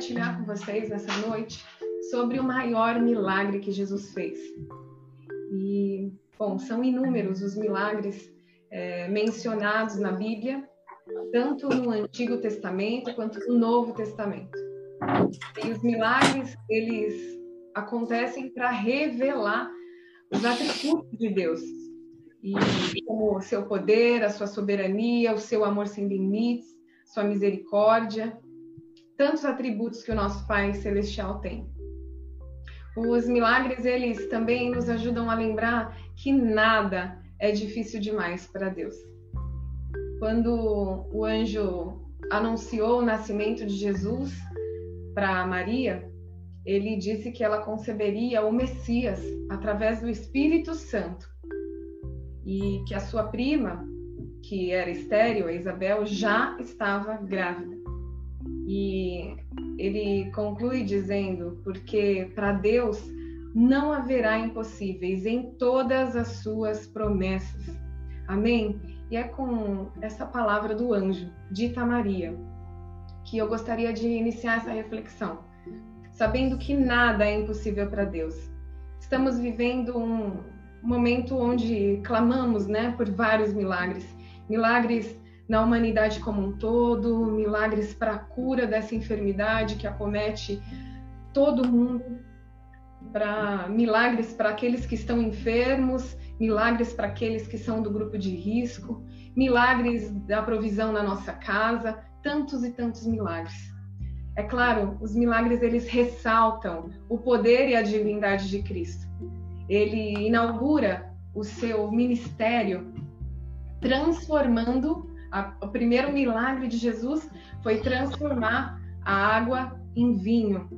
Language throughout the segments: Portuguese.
compartilhar com vocês nessa noite sobre o maior milagre que Jesus fez. E, bom, são inúmeros os milagres é, mencionados na Bíblia, tanto no Antigo Testamento quanto no Novo Testamento. E os milagres, eles acontecem para revelar os atributos de Deus, e como o seu poder, a sua soberania, o seu amor sem limites, sua misericórdia, tantos atributos que o nosso Pai celestial tem. Os milagres eles também nos ajudam a lembrar que nada é difícil demais para Deus. Quando o anjo anunciou o nascimento de Jesus para Maria, ele disse que ela conceberia o Messias através do Espírito Santo e que a sua prima, que era estéril, a Isabel, já estava grávida. E ele conclui dizendo: porque para Deus não haverá impossíveis em todas as suas promessas. Amém? E é com essa palavra do anjo, dita Maria, que eu gostaria de iniciar essa reflexão, sabendo que nada é impossível para Deus. Estamos vivendo um, momento onde clamamos, né, por vários milagres, milagres na humanidade como um todo, milagres para a cura dessa enfermidade que acomete todo mundo, para milagres para aqueles que estão enfermos, milagres para aqueles que são do grupo de risco, milagres da provisão na nossa casa, tantos e tantos milagres. É claro, os milagres eles ressaltam o poder e a divindade de Cristo ele inaugura o seu ministério transformando a, o primeiro milagre de Jesus foi transformar a água em vinho.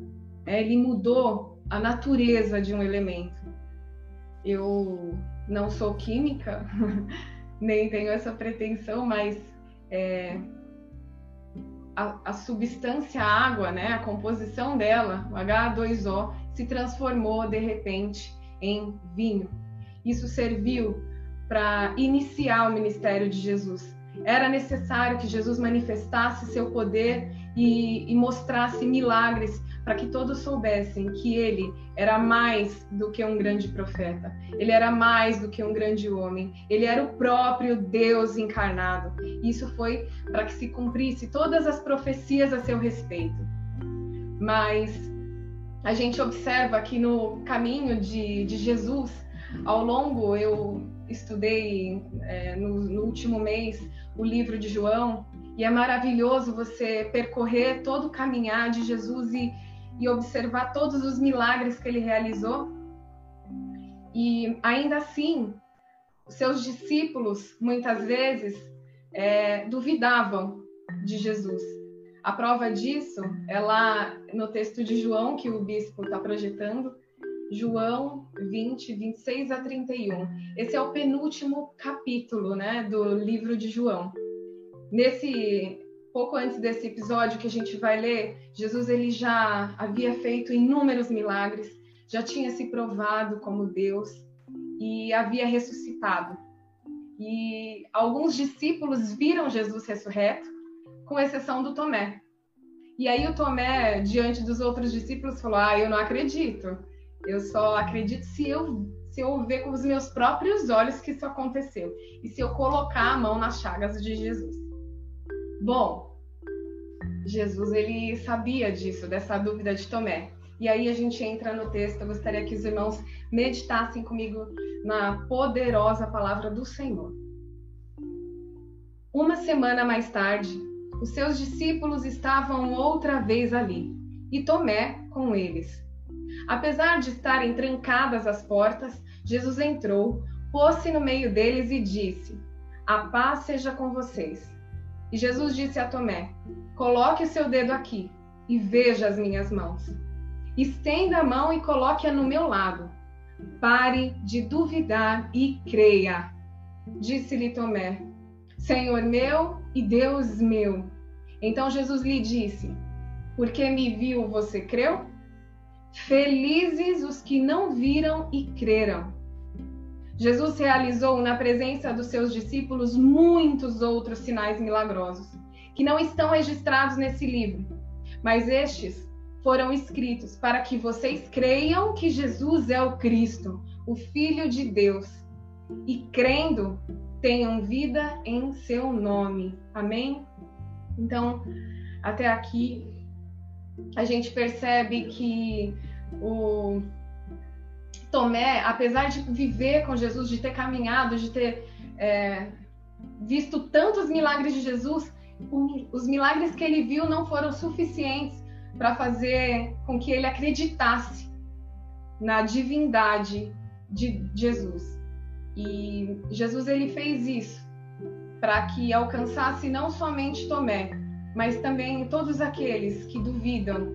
É, ele mudou a natureza de um elemento. Eu não sou química, nem tenho essa pretensão, mas é, a, a, substância água, né, a composição dela, o H2O, se transformou de repente em vinho. Isso serviu para iniciar o ministério de Jesus. Era necessário que Jesus manifestasse seu poder e, e mostrasse milagres para que todos soubessem que ele era mais do que um grande profeta, ele era mais do que um grande homem, ele era o próprio Deus encarnado. Isso foi para que se cumprisse todas as profecias a seu respeito. Mas a gente observa que no caminho de, de Jesus, ao longo, eu estudei é, no, no último mês o livro de João, e é maravilhoso você percorrer todo o caminhar de Jesus e, e observar todos os milagres que ele realizou. E ainda assim, seus discípulos muitas vezes é, duvidavam de Jesus. A prova disso é lá no texto de João, que o bispo está projetando, João 20, 26 a 31. Esse é o penúltimo capítulo né, do livro de João. Nesse pouco antes desse episódio que a gente vai ler, Jesus ele já havia feito inúmeros milagres, já tinha se provado como Deus e havia ressuscitado. E alguns discípulos viram Jesus ressurreto com exceção do Tomé. E aí o Tomé, diante dos outros discípulos, falou: Ah, eu não acredito. Eu só acredito se eu se eu ver com os meus próprios olhos que isso aconteceu e se eu colocar a mão nas chagas de Jesus. Bom, Jesus ele sabia disso, dessa dúvida de Tomé. E aí a gente entra no texto. Eu gostaria que os irmãos meditassem comigo na poderosa palavra do Senhor. Uma semana mais tarde, os seus discípulos estavam outra vez ali, e Tomé com eles. Apesar de estarem trancadas as portas, Jesus entrou, pôs-se no meio deles e disse: A paz seja com vocês. E Jesus disse a Tomé: Coloque o seu dedo aqui e veja as minhas mãos. Estenda a mão e coloque-a no meu lado. Pare de duvidar e creia. Disse-lhe Tomé: Senhor meu e Deus meu. Então Jesus lhe disse: Porque me viu, você creu? Felizes os que não viram e creram. Jesus realizou na presença dos seus discípulos muitos outros sinais milagrosos, que não estão registrados nesse livro, mas estes foram escritos para que vocês creiam que Jesus é o Cristo, o Filho de Deus, e crendo tenham vida em seu nome. Amém? Então, até aqui a gente percebe que o Tomé, apesar de viver com Jesus, de ter caminhado, de ter é, visto tantos milagres de Jesus, os milagres que ele viu não foram suficientes para fazer com que ele acreditasse na divindade de Jesus. E Jesus ele fez isso para que alcançasse não somente Tomé, mas também todos aqueles que duvidam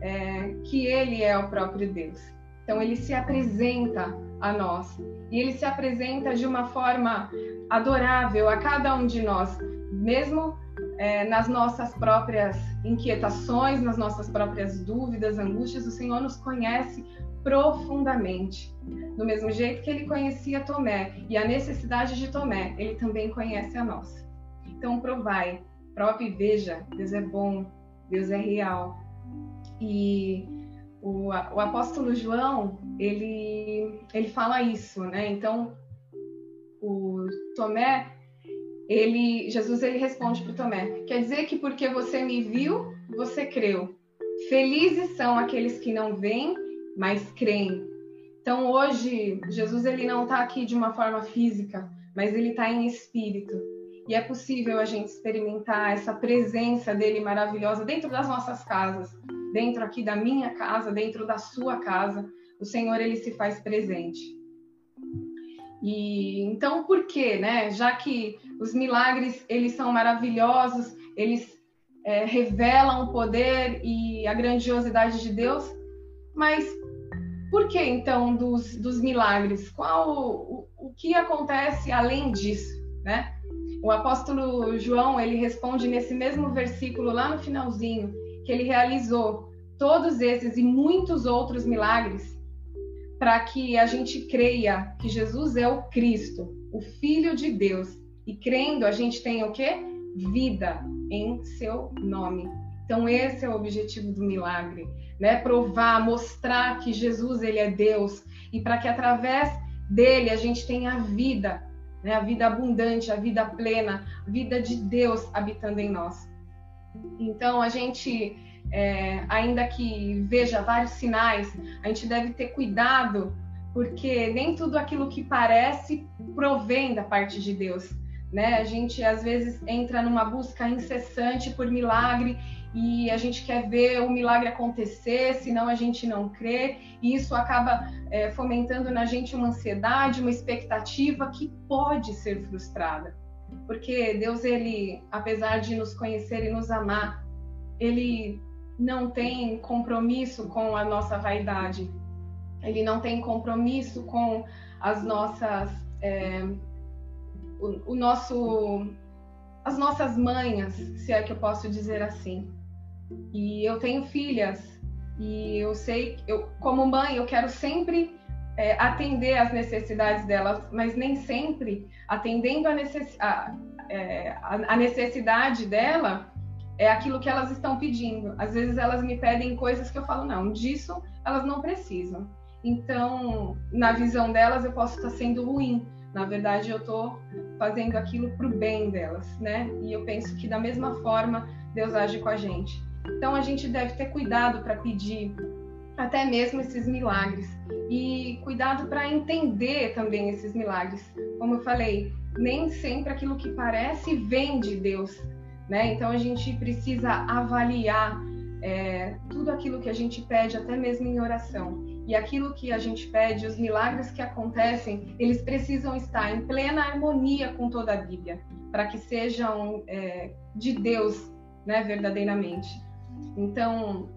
é, que ele é o próprio Deus. Então ele se apresenta a nós e ele se apresenta de uma forma adorável a cada um de nós, mesmo é, nas nossas próprias inquietações, nas nossas próprias dúvidas, angústias, o Senhor nos conhece profundamente. Do mesmo jeito que ele conhecia Tomé e a necessidade de Tomé, ele também conhece a nossa. Então, provai, prove e veja: Deus é bom, Deus é real. E o, o apóstolo João, ele, ele fala isso, né? Então, o Tomé, ele, Jesus ele responde para Tomé: quer dizer que porque você me viu, você creu. Felizes são aqueles que não veem, mas creem. Então hoje Jesus ele não está aqui de uma forma física, mas ele está em espírito. E é possível a gente experimentar essa presença dele maravilhosa dentro das nossas casas, dentro aqui da minha casa, dentro da sua casa. O Senhor ele se faz presente. E então por quê, né? Já que os milagres eles são maravilhosos, eles é, revelam o poder e a grandiosidade de Deus, mas por que então dos, dos milagres? Qual o, o que acontece além disso, né? O apóstolo João ele responde nesse mesmo versículo lá no finalzinho que ele realizou todos esses e muitos outros milagres para que a gente creia que Jesus é o Cristo, o Filho de Deus. E crendo, a gente tem o quê? Vida em seu nome. Então esse é o objetivo do milagre, né? Provar, mostrar que Jesus ele é Deus e para que através dele a gente tenha vida, né? A vida abundante, a vida plena, a vida de Deus habitando em nós. Então a gente é, ainda que veja vários sinais, a gente deve ter cuidado, porque nem tudo aquilo que parece provém da parte de Deus. Né? A gente às vezes entra numa busca incessante por milagre e a gente quer ver o milagre acontecer, senão a gente não crê, e isso acaba é, fomentando na gente uma ansiedade, uma expectativa que pode ser frustrada. Porque Deus, ele, apesar de nos conhecer e nos amar, ele não tem compromisso com a nossa vaidade, ele não tem compromisso com as nossas, é, o, o, nosso, as nossas manhas, se é que eu posso dizer assim. E eu tenho filhas e eu sei, eu como mãe, eu quero sempre é, atender às necessidades delas, mas nem sempre atendendo a, necess, a, é, a necessidade dela é aquilo que elas estão pedindo. Às vezes elas me pedem coisas que eu falo, não, disso elas não precisam. Então, na visão delas, eu posso estar sendo ruim. Na verdade, eu estou fazendo aquilo para o bem delas, né? E eu penso que da mesma forma Deus age com a gente. Então, a gente deve ter cuidado para pedir até mesmo esses milagres e cuidado para entender também esses milagres. Como eu falei, nem sempre aquilo que parece vem de Deus, né? Então a gente precisa avaliar é, tudo aquilo que a gente pede, até mesmo em oração. E aquilo que a gente pede, os milagres que acontecem, eles precisam estar em plena harmonia com toda a Bíblia, para que sejam é, de Deus, né, verdadeiramente. Então,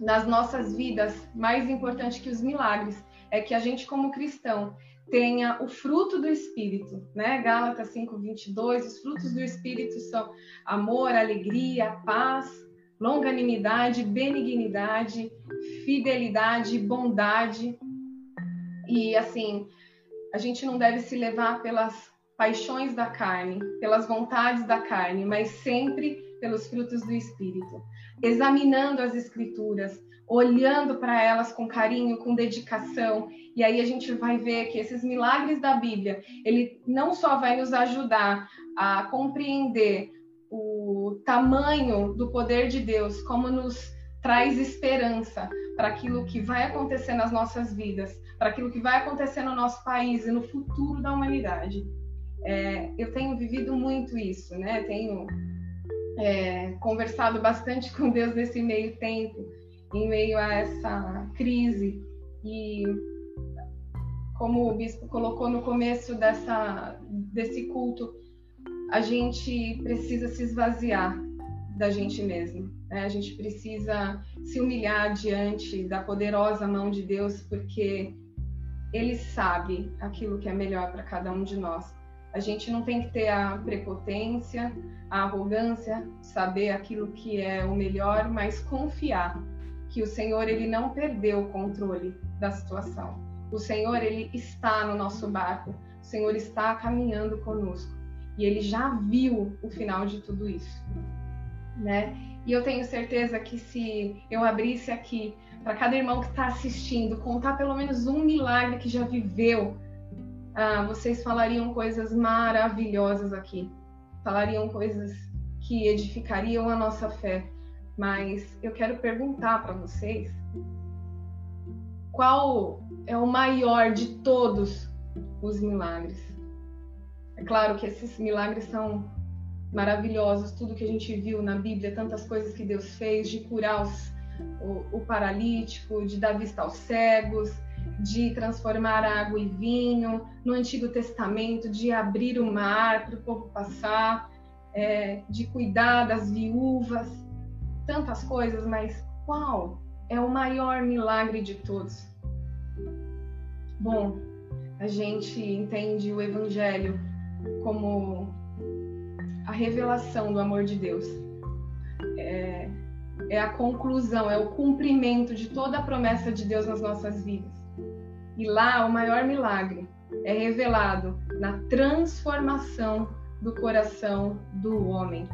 nas nossas vidas, mais importante que os milagres é que a gente, como cristão, tenha o fruto do Espírito, né? Gálatas 5, 22, os frutos do Espírito são amor, alegria, paz, longanimidade, benignidade, fidelidade, bondade. E assim, a gente não deve se levar pelas paixões da carne, pelas vontades da carne, mas sempre pelos frutos do Espírito. examinando as escrituras, olhando para elas com carinho, com dedicação, e aí a gente vai ver que esses milagres da Bíblia, ele não só vai nos ajudar a compreender o tamanho do poder de Deus, como nos traz esperança para aquilo que vai acontecer nas nossas vidas, para aquilo que vai acontecer no nosso país e no futuro da humanidade. É, eu tenho vivido muito isso, né? Tenho é, conversado bastante com Deus nesse meio tempo, em meio a essa crise. E como o bispo colocou no começo dessa, desse culto, a gente precisa se esvaziar da gente mesmo. Né? A gente precisa se humilhar diante da poderosa mão de Deus, porque Ele sabe aquilo que é melhor para cada um de nós. A gente não tem que ter a prepotência, a arrogância, saber aquilo que é o melhor, mas confiar que o Senhor ele não perdeu o controle da situação. O Senhor ele está no nosso barco. O Senhor está caminhando conosco e ele já viu o final de tudo isso, né? E eu tenho certeza que se eu abrisse aqui para cada irmão que está assistindo, contar pelo menos um milagre que já viveu ah, vocês falariam coisas maravilhosas aqui, falariam coisas que edificariam a nossa fé. Mas eu quero perguntar para vocês qual é o maior de todos os milagres. É claro que esses milagres são maravilhosos, tudo que a gente viu na Bíblia, tantas coisas que Deus fez de curar os, o, o paralítico, de dar vista aos cegos, de transformar água em vinho, no Antigo Testamento, de abrir o mar para o povo passar, é, de cuidar das viúvas, tantas coisas, mas qual é o maior milagre de todos? Bom, a gente entende o Evangelho como a revelação do amor de Deus. É, é a conclusão, é o cumprimento de toda a promessa de Deus nas nossas vidas. E lá o maior milagre é revelado na transformação do coração do homem.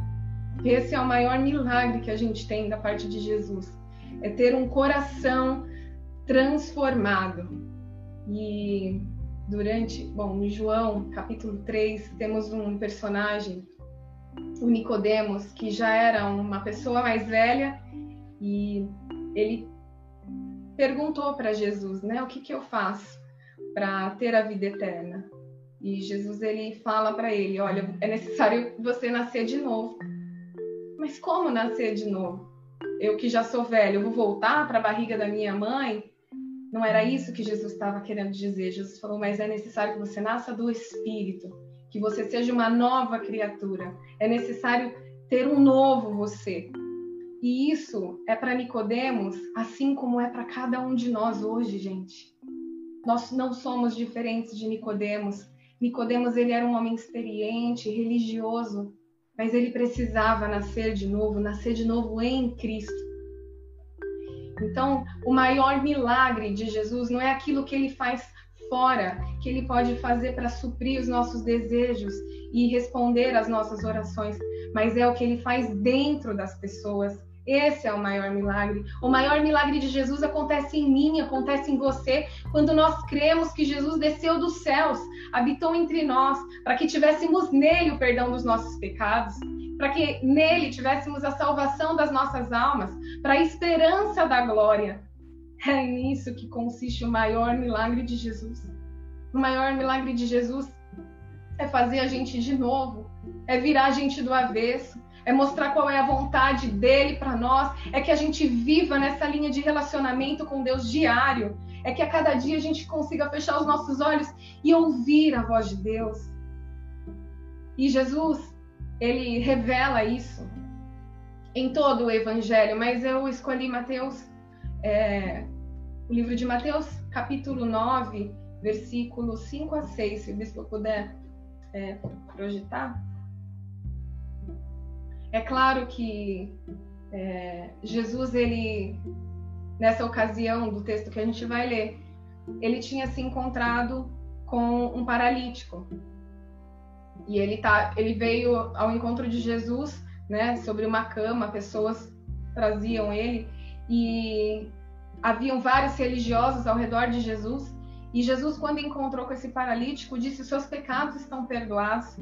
Esse é o maior milagre que a gente tem da parte de Jesus. É ter um coração transformado. E durante, bom, em João, capítulo 3, temos um personagem, o Nicodemos, que já era uma pessoa mais velha e ele perguntou para Jesus, né, o que, que eu faço para ter a vida eterna? E Jesus ele fala para ele, olha, é necessário você nascer de novo. Mas como nascer de novo? Eu que já sou velho, eu vou voltar para a barriga da minha mãe? Não era isso que Jesus estava querendo dizer. Jesus falou, mas é necessário que você nasça do Espírito, que você seja uma nova criatura. É necessário ter um novo você. E isso é para Nicodemos, assim como é para cada um de nós hoje, gente. Nós não somos diferentes de Nicodemos. Nicodemos ele era um homem experiente, religioso, mas ele precisava nascer de novo, nascer de novo em Cristo. Então, o maior milagre de Jesus não é aquilo que ele faz fora, que ele pode fazer para suprir os nossos desejos e responder às nossas orações, mas é o que ele faz dentro das pessoas. Esse é o maior milagre. O maior milagre de Jesus acontece em mim, acontece em você, quando nós cremos que Jesus desceu dos céus, habitou entre nós, para que tivéssemos nele o perdão dos nossos pecados, para que nele tivéssemos a salvação das nossas almas, para a esperança da glória. É nisso que consiste o maior milagre de Jesus. O maior milagre de Jesus é fazer a gente de novo, é virar a gente do avesso, é mostrar qual é a vontade dele para nós, é que a gente viva nessa linha de relacionamento com Deus diário, é que a cada dia a gente consiga fechar os nossos olhos e ouvir a voz de Deus. E Jesus, ele revela isso em todo o Evangelho, mas eu escolhi Mateus, é, o livro de Mateus, capítulo 9, versículos 5 a 6, se o bispo puder é, projetar. É claro que é, Jesus, ele, nessa ocasião do texto que a gente vai ler, ele tinha se encontrado com um paralítico. E ele, tá, ele veio ao encontro de Jesus, né, sobre uma cama, pessoas traziam ele e haviam vários religiosos ao redor de Jesus. E Jesus, quando encontrou com esse paralítico, disse: Seus pecados estão perdoados.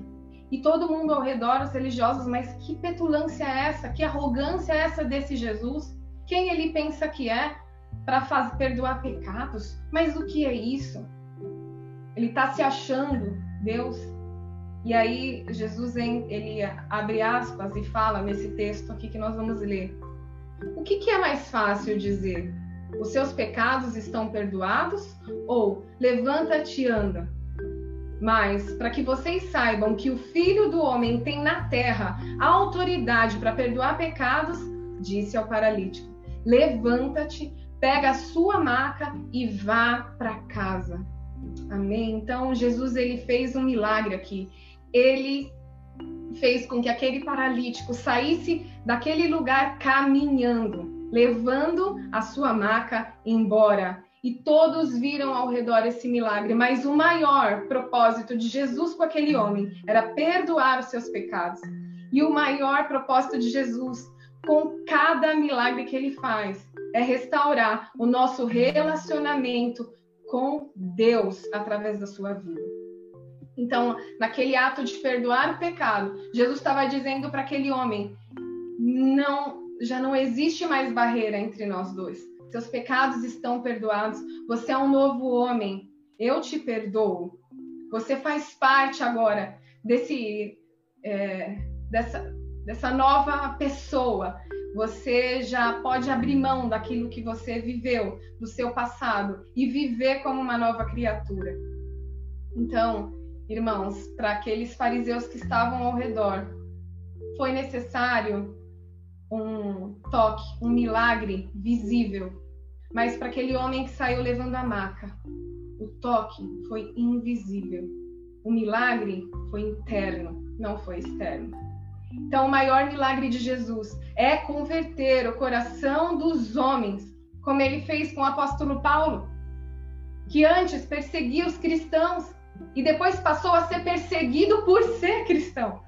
E todo mundo ao redor, os religiosos, mas que petulância é essa? Que arrogância é essa desse Jesus? Quem ele pensa que é para perdoar pecados? Mas o que é isso? Ele está se achando Deus. E aí Jesus ele abre aspas e fala nesse texto aqui que nós vamos ler. O que, que é mais fácil dizer? Os seus pecados estão perdoados? Ou levanta-te e anda? Mas, para que vocês saibam que o Filho do Homem tem na terra a autoridade para perdoar pecados, disse ao paralítico: Levanta-te, pega a sua maca e vá para casa. Amém? Então, Jesus ele fez um milagre aqui. Ele fez com que aquele paralítico saísse daquele lugar caminhando, levando a sua maca embora. E todos viram ao redor esse milagre, mas o maior propósito de Jesus com aquele homem era perdoar os seus pecados. E o maior propósito de Jesus com cada milagre que ele faz é restaurar o nosso relacionamento com Deus através da sua vida. Então, naquele ato de perdoar o pecado, Jesus estava dizendo para aquele homem: não, já não existe mais barreira entre nós dois. Seus pecados estão perdoados. Você é um novo homem. Eu te perdoo. Você faz parte agora desse é, dessa dessa nova pessoa. Você já pode abrir mão daquilo que você viveu, do seu passado, e viver como uma nova criatura. Então, irmãos, para aqueles fariseus que estavam ao redor, foi necessário um toque, um milagre visível. Mas para aquele homem que saiu levando a maca, o toque foi invisível. O milagre foi interno, não foi externo. Então, o maior milagre de Jesus é converter o coração dos homens, como ele fez com o apóstolo Paulo, que antes perseguia os cristãos e depois passou a ser perseguido por ser cristão.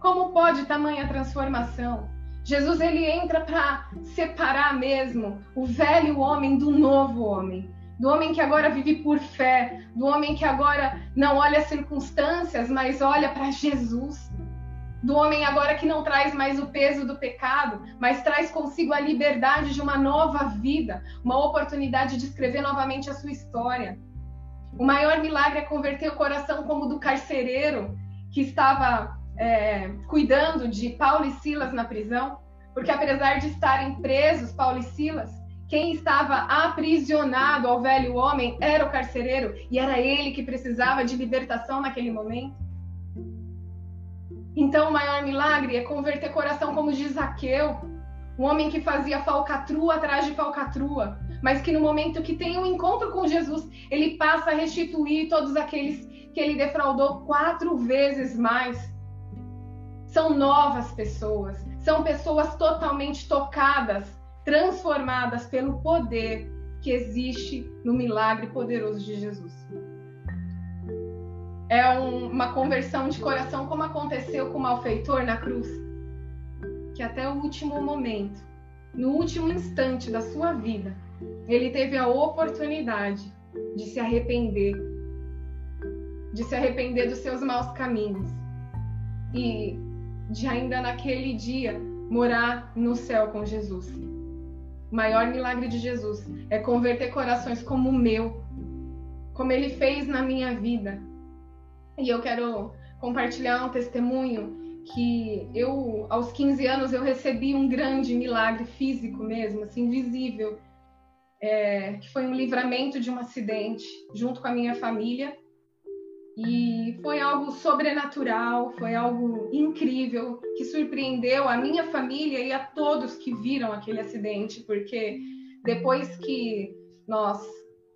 Como pode tamanha transformação? Jesus ele entra para separar mesmo o velho homem do novo homem, do homem que agora vive por fé, do homem que agora não olha as circunstâncias, mas olha para Jesus do homem agora que não traz mais o peso do pecado, mas traz consigo a liberdade de uma nova vida, uma oportunidade de escrever novamente a sua história. O maior milagre é converter o coração como do carcereiro que estava é, cuidando de Paulo e Silas na prisão, porque apesar de estarem presos, Paulo e Silas, quem estava aprisionado ao velho homem era o carcereiro e era ele que precisava de libertação naquele momento. Então, o maior milagre é converter coração como de Zaqueu, um homem que fazia falcatrua atrás de falcatrua, mas que no momento que tem um encontro com Jesus, ele passa a restituir todos aqueles que ele defraudou quatro vezes mais. São novas pessoas, são pessoas totalmente tocadas, transformadas pelo poder que existe no milagre poderoso de Jesus é um, uma conversão de coração, como aconteceu com o malfeitor na cruz, que até o último momento, no último instante da sua vida, ele teve a oportunidade de se arrepender, de se arrepender dos seus maus caminhos e de ainda naquele dia morar no céu com Jesus. O maior milagre de Jesus é converter corações como o meu, como ele fez na minha vida, e eu quero compartilhar um testemunho que eu, aos 15 anos, eu recebi um grande milagre físico mesmo, assim, visível, é, que foi um livramento de um acidente junto com a minha família. E foi algo sobrenatural, foi algo incrível, que surpreendeu a minha família e a todos que viram aquele acidente, porque depois que nós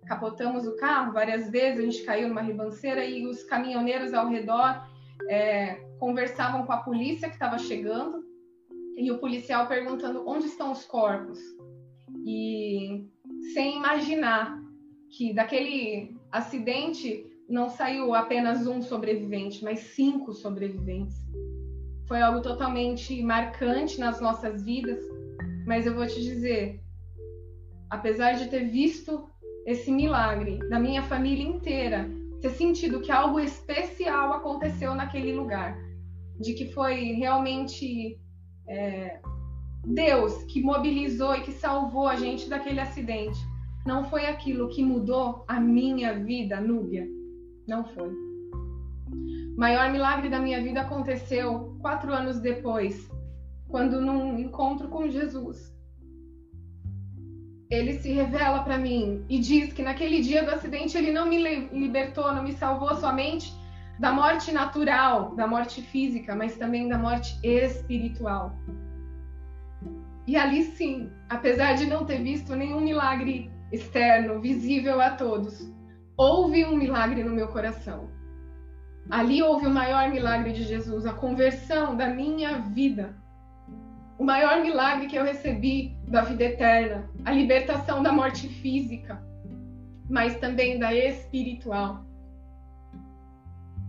capotamos o carro várias vezes, a gente caiu numa ribanceira e os caminhoneiros ao redor é, conversavam com a polícia que estava chegando e o policial perguntando onde estão os corpos. E sem imaginar que daquele acidente não saiu apenas um sobrevivente, mas cinco sobreviventes. Foi algo totalmente marcante nas nossas vidas, Mas eu vou te dizer, apesar de ter visto esse milagre da minha família inteira, ter sentido que algo especial aconteceu naquele lugar, de que foi realmente é, Deus que mobilizou e que salvou a gente daquele acidente. Não foi aquilo que mudou a minha vida, Núbia. Não foi. O maior milagre da minha vida aconteceu quatro anos depois, quando num encontro com Jesus, ele se revela para mim e diz que naquele dia do acidente ele não me libertou, não me salvou somente da morte natural, da morte física, mas também da morte espiritual. E ali sim, apesar de não ter visto nenhum milagre externo, visível a todos, houve um milagre no meu coração. Ali houve o maior milagre de Jesus, a conversão da minha vida o maior milagre que eu recebi da vida eterna, a libertação da morte física, mas também da espiritual.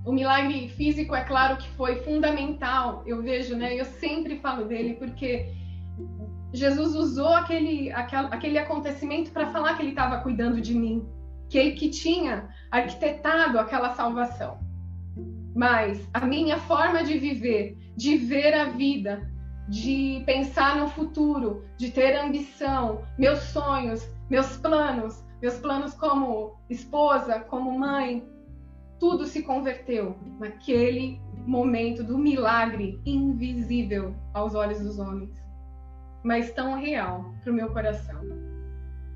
O milagre físico, é claro que foi fundamental, eu vejo, né? Eu sempre falo dele porque Jesus usou aquele, aquele, acontecimento para falar que ele estava cuidando de mim, que ele que tinha arquitetado aquela salvação. Mas a minha forma de viver, de ver a vida, de pensar no futuro, de ter ambição, meus sonhos, meus planos, meus planos como esposa, como mãe, tudo se converteu naquele momento do milagre invisível aos olhos dos homens, mas tão real para o meu coração.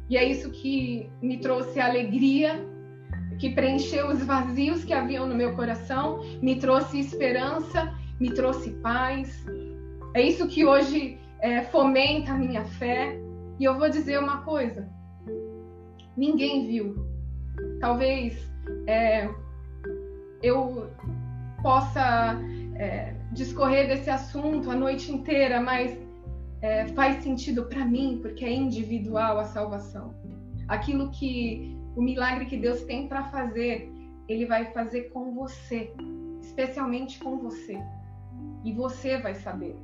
E é isso que me trouxe alegria, que preencheu os vazios que haviam no meu coração, me trouxe esperança, me trouxe paz, é isso que hoje é, fomenta a minha fé. E eu vou dizer uma coisa: ninguém viu. Talvez é, eu possa é, discorrer desse assunto a noite inteira, mas é, faz sentido para mim, porque é individual a salvação. Aquilo que o milagre que Deus tem para fazer, Ele vai fazer com você, especialmente com você. E você vai saber.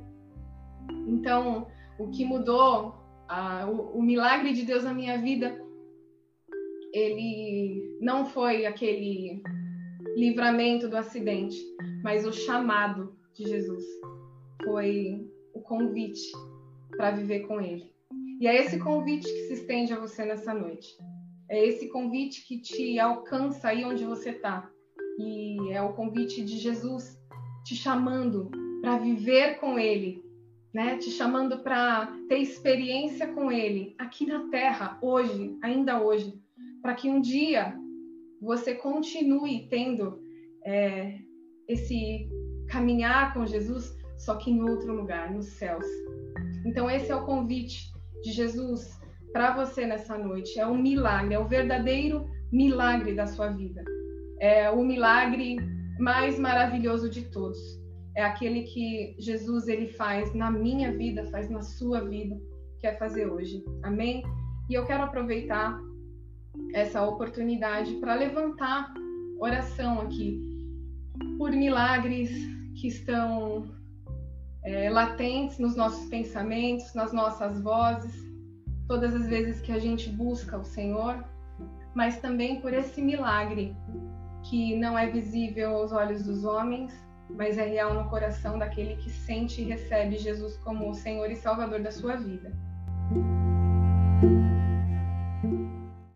Então, o que mudou, a, o, o milagre de Deus na minha vida, ele não foi aquele livramento do acidente, mas o chamado de Jesus. Foi o convite para viver com Ele. E é esse convite que se estende a você nessa noite. É esse convite que te alcança aí onde você está. E é o convite de Jesus te chamando para viver com Ele né, te chamando para ter experiência com Ele aqui na Terra, hoje, ainda hoje, para que um dia você continue tendo é, esse caminhar com Jesus, só que em outro lugar, nos céus. Então, esse é o convite de Jesus para você nessa noite. É um milagre, é o verdadeiro milagre da sua vida. É o milagre mais maravilhoso de todos é aquele que Jesus ele faz na minha vida, faz na sua vida, quer fazer hoje. Amém? E eu quero aproveitar essa oportunidade para levantar oração aqui por milagres que estão é, latentes nos nossos pensamentos, nas nossas vozes, todas as vezes que a gente busca o Senhor, mas também por esse milagre que não é visível aos olhos dos homens, mas é real no coração daquele que sente e recebe Jesus como o Senhor e Salvador da sua vida.